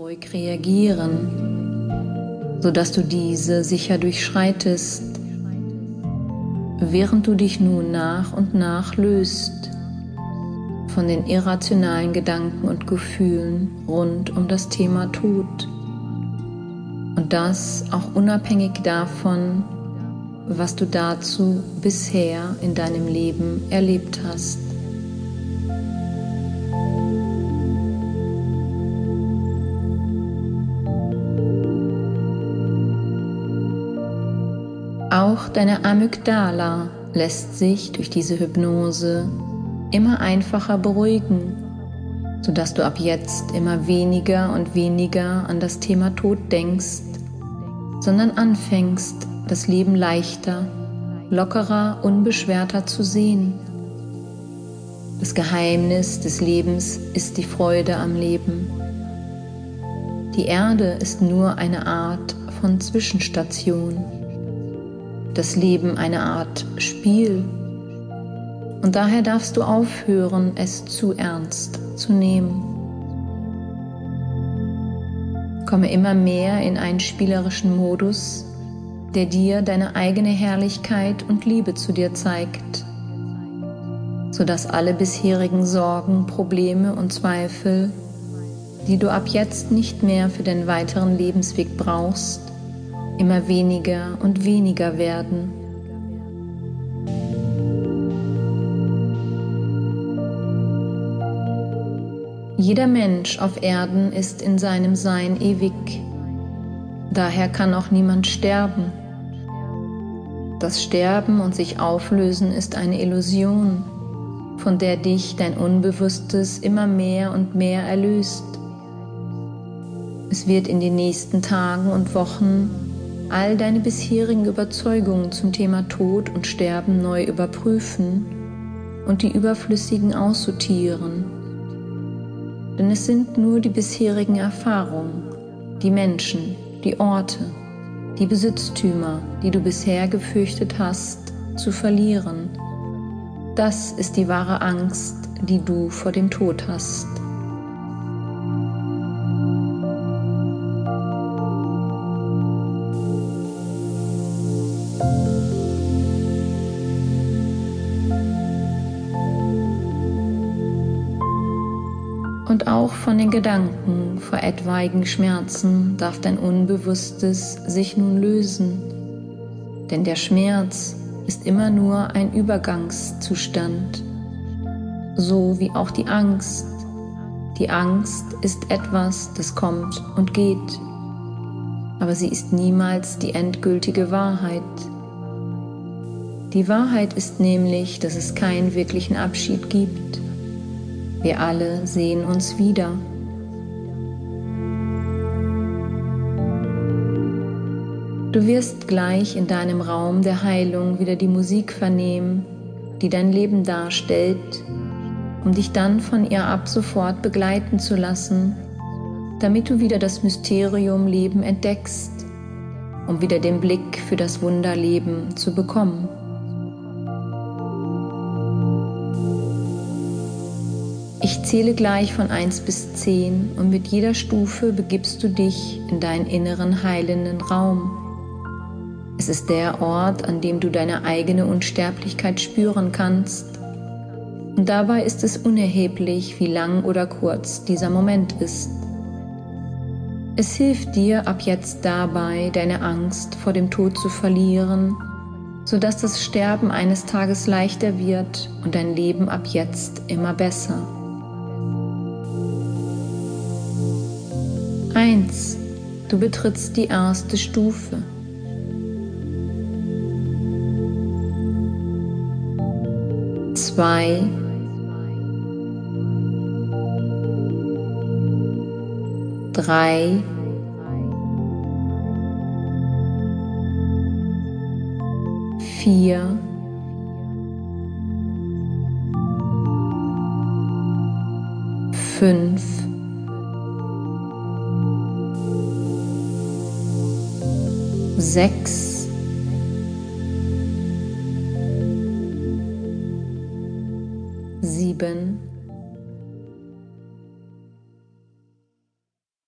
ruhig reagieren, sodass du diese sicher durchschreitest, während du dich nun nach und nach löst von den irrationalen Gedanken und Gefühlen rund um das Thema Tod. Und das auch unabhängig davon, was du dazu bisher in deinem Leben erlebt hast. Auch deine Amygdala lässt sich durch diese Hypnose immer einfacher beruhigen, sodass du ab jetzt immer weniger und weniger an das Thema Tod denkst, sondern anfängst, das Leben leichter, lockerer, unbeschwerter zu sehen. Das Geheimnis des Lebens ist die Freude am Leben. Die Erde ist nur eine Art von Zwischenstation. Das Leben eine Art Spiel. Und daher darfst du aufhören, es zu ernst zu nehmen. Komme immer mehr in einen spielerischen Modus, der dir deine eigene Herrlichkeit und Liebe zu dir zeigt, sodass alle bisherigen Sorgen, Probleme und Zweifel, die du ab jetzt nicht mehr für den weiteren Lebensweg brauchst, immer weniger und weniger werden. Jeder Mensch auf Erden ist in seinem Sein ewig. Daher kann auch niemand sterben. Das Sterben und sich auflösen ist eine Illusion, von der dich dein Unbewusstes immer mehr und mehr erlöst. Es wird in den nächsten Tagen und Wochen all deine bisherigen Überzeugungen zum Thema Tod und Sterben neu überprüfen und die überflüssigen aussortieren. Denn es sind nur die bisherigen Erfahrungen, die Menschen, die Orte, die Besitztümer, die du bisher gefürchtet hast, zu verlieren. Das ist die wahre Angst, die du vor dem Tod hast. Und auch von den Gedanken vor etwaigen Schmerzen darf dein Unbewusstes sich nun lösen. Denn der Schmerz ist immer nur ein Übergangszustand, so wie auch die Angst. Die Angst ist etwas, das kommt und geht, aber sie ist niemals die endgültige Wahrheit. Die Wahrheit ist nämlich, dass es keinen wirklichen Abschied gibt wir alle sehen uns wieder. Du wirst gleich in deinem Raum der Heilung wieder die Musik vernehmen, die dein Leben darstellt, um dich dann von ihr ab sofort begleiten zu lassen, damit du wieder das Mysterium Leben entdeckst, um wieder den Blick für das Wunderleben zu bekommen. Ich zähle gleich von 1 bis 10 und mit jeder Stufe begibst du dich in deinen inneren heilenden Raum. Es ist der Ort, an dem du deine eigene Unsterblichkeit spüren kannst. Und dabei ist es unerheblich, wie lang oder kurz dieser Moment ist. Es hilft dir ab jetzt dabei, deine Angst vor dem Tod zu verlieren, sodass das Sterben eines Tages leichter wird und dein Leben ab jetzt immer besser. 1. Du betrittst die erste Stufe. Zwei. Drei. Vier. Fünf. sechs, sieben,